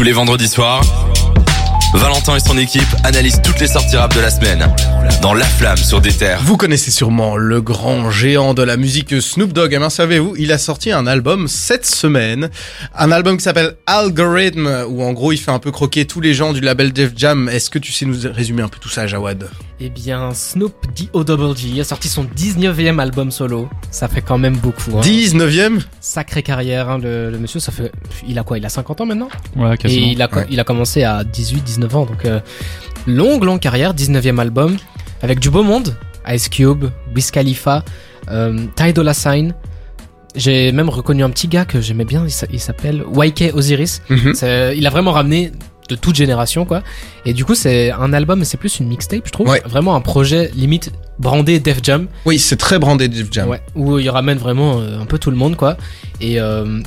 Tous les vendredis soirs, Valentin et son équipe analysent toutes les sorties rap de la semaine dans La Flamme sur des terres. Vous connaissez sûrement le grand géant de la musique Snoop Dogg. Eh bien, savez-vous, il a sorti un album cette semaine. Un album qui s'appelle Algorithm, où en gros, il fait un peu croquer tous les gens du label Def Jam. Est-ce que tu sais nous résumer un peu tout ça, Jawad? Eh bien, Snoop D.O.G. a sorti son 19e album solo. Ça fait quand même beaucoup. Hein. 19e Sacrée carrière, hein, le, le monsieur. Ça fait, il a quoi Il a 50 ans maintenant? Ouais, Et quasiment. il a, Ouais. il a commencé à 18, 19 ans. Donc, euh, longue, longue carrière, 19e album. Avec du beau monde. Ice Cube, Wiz Khalifa, euh, Ty Dolla Sign. J'ai même reconnu un petit gars que j'aimais bien. Il s'a- il s'appelle YK Osiris. Mhm. Il a vraiment ramené de toute génération, quoi. Et du coup, c'est un album, mais c'est plus une mixtape, je trouve. Ouais. Vraiment un projet limite brandé Def Jam. Oui, c'est très brandé Def Jam. Ouais, où il ramène vraiment euh, un peu tout le monde, quoi. Et euh,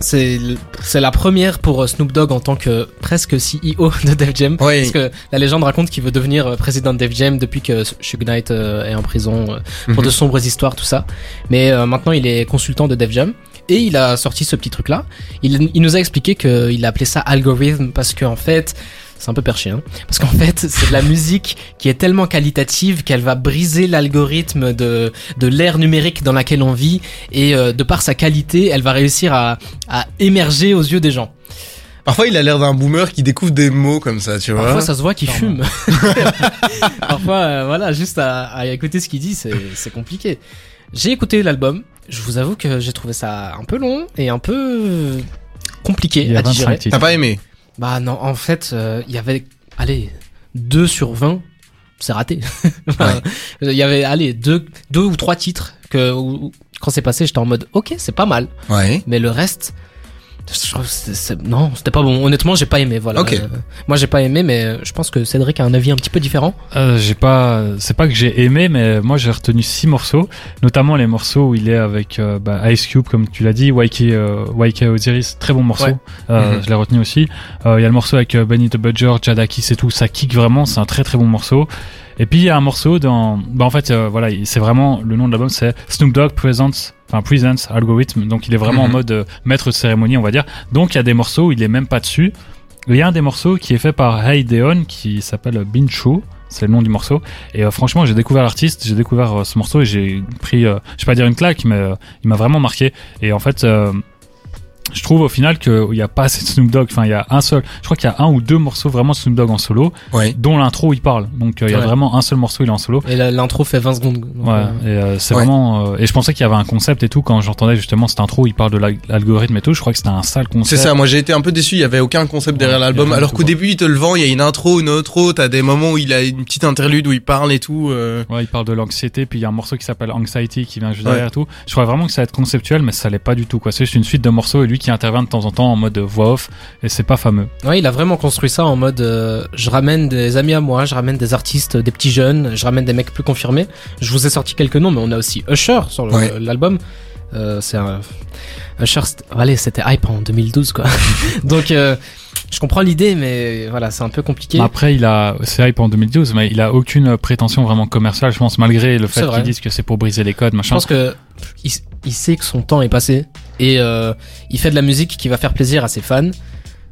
c'est c'est la première pour euh, Snoop Dogg en tant que presque CEO de Def Jam. Ouais. Parce que la légende raconte qu'il veut devenir euh, président de Def Jam depuis que Suge Knight euh, est en prison pour Mhm. de sombres histoires, tout ça. Mais euh, maintenant, il est consultant de Def Jam. Et il a sorti ce petit truc-là. Il, il nous a expliqué qu'il a appelé ça algorithme parce qu'en fait, c'est un peu perché, hein. Parce qu'en fait, c'est de la musique qui est tellement qualitative qu'elle va briser l'algorithme de, de l'ère numérique dans laquelle on vit. Et euh, de par sa qualité, elle va réussir à, à émerger aux yeux des gens. Parfois, il a l'air d'un boomer qui découvre des mots comme ça, tu vois. Parfois, ça se voit qu'il fume. Parfois, euh, voilà, juste à, à écouter ce qu'il dit, c'est c'est compliqué. J'ai écouté l'album. Je vous avoue que j'ai trouvé ça un peu long et un peu compliqué à digérer. 25 titres. T'as pas aimé? Bah non, en fait, euh, il y avait, allez, 2 sur 20, c'est raté. Il y avait, allez, deux, deux ou trois titres que où- quand c'est passé, j'étais en mode, ok, c'est pas mal, Ouais. mais le reste, je trouve que c'est- c'est- non, c'était pas bon. Honnêtement, j'ai pas aimé. Voilà. Ok. Euh, moi, j'ai pas aimé, mais je pense que Cédric a un avis un petit peu différent. Euh, j'ai pas, c'est pas que j'ai aimé, mais moi j'ai retenu six morceaux, notamment les morceaux où il est avec euh, bah, Ice Cube, comme tu l'as dit, YK, euh, YK Osiris, très bon morceau, Ouais. euh, Mhm. je l'ai retenu aussi. Euh, Il y a le morceau avec euh, Benny the Butcher, Jadakis et tout, ça kick vraiment, c'est un très très bon morceau. Et puis il y a un morceau dans, bah en fait euh, voilà, c'est vraiment le nom de l'album, c'est Snoop Dogg Presents, enfin Presents Algorithm, donc il est vraiment Mhm. en mode euh, maître de cérémonie, on va dire. Donc il y a des morceaux où il est même pas dessus. Il y a un des morceaux qui est fait par Hey Deon qui s'appelle Bincho. C'est le nom du morceau. Et euh, franchement, j'ai découvert l'artiste, j'ai découvert euh, ce morceau et j'ai pris, euh, je vais pas dire une claque, mais il m'a vraiment marqué. Et en fait, je trouve au final qu'il n'y a pas assez de Snoop Dogg. Enfin, il y a un seul, je crois qu'il y a un ou deux morceaux vraiment de Snoop Dogg en solo, Ouais. dont l'intro où il parle. Donc euh, il y a Ouais. vraiment un seul morceau, il est en solo. Et l'intro fait 20 secondes. Donc, Ouais, euh, et euh, c'est Ouais. vraiment. euh, et je pensais qu'il y avait un concept et tout quand j'entendais justement cette intro où il parle de l'al- l'algorithme et tout. Je crois que c'était un sale C'est concept. ça, moi j'ai été un peu déçu, il y avait aucun concept derrière l'album, alors qu'au début il te le vend, il y a une intro, une outro, t'as des moments où il a une petite interlude où il parle et tout. euh. Ouais, il parle de l'anxiété, puis il y a un morceau qui s'appelle Anxiety qui vient juste Ouais. derrière et tout. Je crois vraiment que ça va être conceptuel, mais ça l'est pas du tout, quoi. C'est juste une suite de morceaux et lui qui intervient de temps en temps en mode voix off, et c'est pas fameux. Ouais, il a vraiment construit ça en mode euh, je ramène des amis à moi, je ramène des artistes, des petits jeunes, je ramène des mecs plus confirmés. Je vous ai sorti quelques noms, mais on a aussi Usher sur Ouais. l'album. Euh, c'est un Usher, c'était- allez, c'était hype en 2012 quoi. Donc euh, je comprends l'idée, mais voilà, c'est un peu compliqué. Après, il a, c'est hype en 2012, mais il a aucune prétention vraiment commerciale, je pense, malgré le fait qu'ils disent que c'est pour briser les codes, Je machin. pense que il, il sait que son temps est passé et euh, il fait de la musique qui va faire plaisir à ses fans.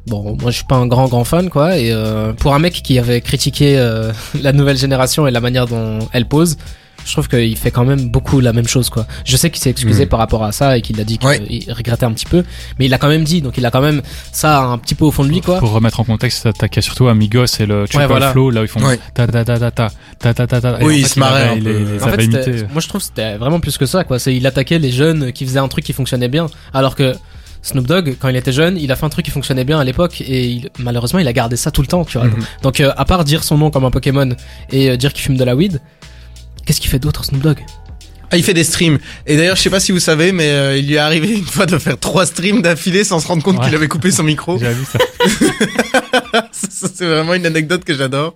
Bon, moi je suis pas un grand grand fan quoi et euh, pour un mec qui avait critiqué euh, la nouvelle génération et la manière dont elle pose, je trouve qu'il fait quand même beaucoup la même chose quoi. Je sais qu'il s'est excusé Mhm. par rapport à ça et qu'il a dit qu'il Ouais. il regrettait un petit peu, mais il a quand même dit donc il a quand même ça un petit peu au fond de lui quoi. Pour remettre en contexte, ça attaquait surtout à Migos et le triple voilà. flow, là où ils font Ouais. ta ta ta ta ta ta ta ta ta. Oui, en il se marrait avait- un il peu. les- les En fait, moi je trouve que c'était vraiment plus que ça quoi. C'est il attaquait les jeunes qui faisaient un truc qui fonctionnait bien, alors que Snoop Dogg quand il était jeune, il a fait un truc qui fonctionnait bien à l'époque et il- malheureusement il a gardé ça tout le temps, tu vois. Mhm. Donc euh, à part dire son nom comme un Pokémon et euh, dire qu'il fume de la weed, qu'est-ce qu'il fait d'autre Snoop Dogg? Ah, il fait des streams. Et d'ailleurs, je sais pas si vous savez, mais euh, il lui est arrivé une fois de faire trois streams d'affilée sans se rendre compte Ouais. qu'il avait coupé son micro. J'ai vu ça. Ça, C'est vraiment une anecdote que j'adore.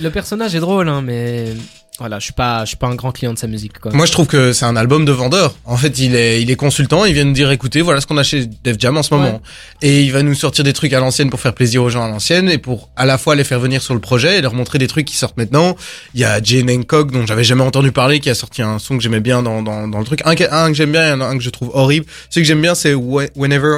Le personnage est drôle hein, mais voilà, je suis pas je suis pas un grand client de sa musique quoi. Moi, je trouve que c'est un album de vendeur. En fait, il est, il est consultant. Il vient nous dire, écoutez, voilà ce qu'on a chez Def Jam en ce moment. Et il va nous sortir des trucs à l'ancienne pour faire plaisir aux gens à l'ancienne et pour à la fois les faire venir sur le projet et leur montrer des trucs qui sortent maintenant. Il y a Jane Hancock, dont j'avais jamais entendu parler, qui a sorti un son que j'aimais bien dans, dans, dans le truc. Un, que- un que j'aime bien et un, un que je trouve horrible. Celui que j'aime bien, c'est Whe- Whenever